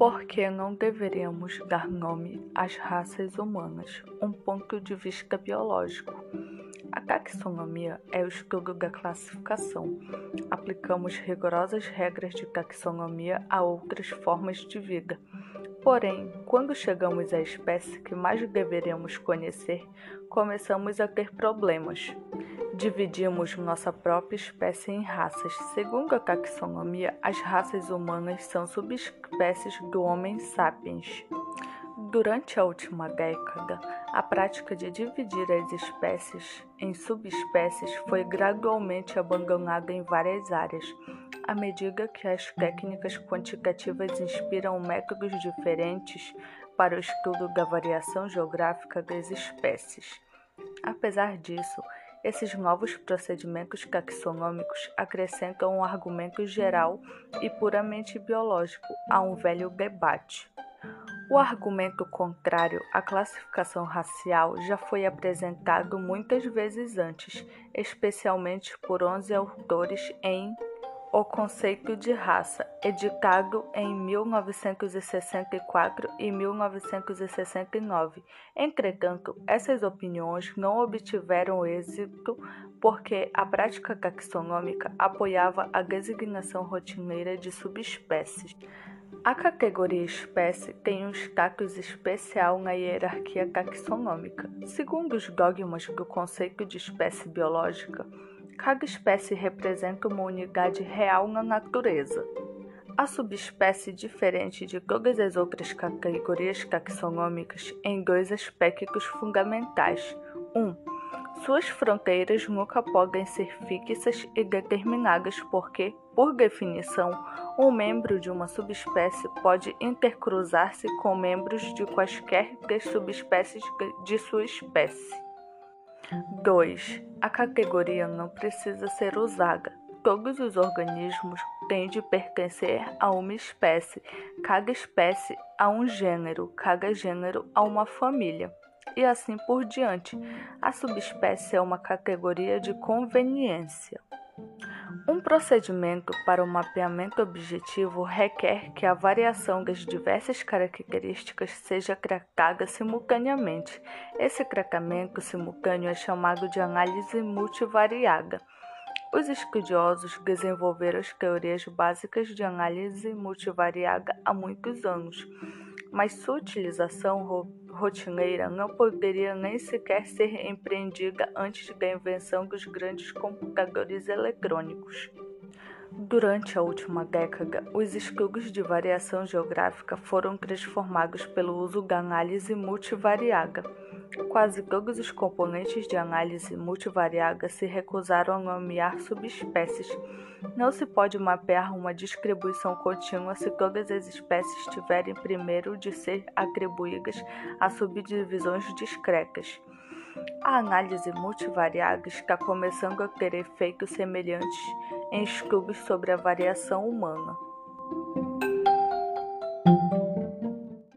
Por que não deveríamos dar nome às raças humanas? Um ponto de vista biológico. A taxonomia é o estudo da classificação. Aplicamos rigorosas regras de taxonomia a outras formas de vida. Porém, quando chegamos à espécie que mais deveríamos conhecer, começamos a ter problemas. Dividimos nossa própria espécie em raças. Segundo a taxonomia, as raças humanas são subespécies do Homem sapiens. Durante a última década, a prática de dividir as espécies em subespécies foi gradualmente abandonada em várias áreas, à medida que as técnicas quantitativas inspiram métodos diferentes para o estudo da variação geográfica das espécies. Apesar disso, esses novos procedimentos taxonômicos acrescentam um argumento geral e puramente biológico a um velho debate. O argumento contrário à classificação racial já foi apresentado muitas vezes antes, especialmente por 11 autores em o conceito de raça, editado em 1964 e 1969. Entretanto, essas opiniões não obtiveram êxito porque a prática taxonômica apoiava a designação rotineira de subespécies. A categoria espécie tem um status especial na hierarquia taxonômica. Segundo os dogmas do conceito de espécie biológica, Cada espécie representa uma unidade real na natureza. A subespécie diferente de todas as outras categorias taxonômicas em dois aspectos fundamentais. 1. Um, suas fronteiras nunca podem ser fixas e determinadas porque, por definição, um membro de uma subespécie pode intercruzar-se com membros de quaisquer das subespécies de sua espécie. 2. A categoria não precisa ser usada. Todos os organismos têm de pertencer a uma espécie, cada espécie a um gênero, cada gênero a uma família, e assim por diante. A subespécie é uma categoria de conveniência. Um procedimento para o mapeamento objetivo requer que a variação das diversas características seja cracada simultaneamente. Esse cracamento simultâneo é chamado de análise multivariada. Os estudiosos desenvolveram as teorias básicas de análise multivariada há muitos anos mas sua utilização rotineira não poderia nem sequer ser empreendida antes da invenção dos grandes computadores eletrônicos. Durante a última década, os estudos de variação geográfica foram transformados pelo uso da análise multivariada. Quase todos os componentes de análise multivariada se recusaram a nomear subespécies. Não se pode mapear uma distribuição contínua se todas as espécies tiverem primeiro de ser atribuídas a subdivisões discretas. A análise multivariada está começando a ter efeitos semelhantes em estudos sobre a variação humana.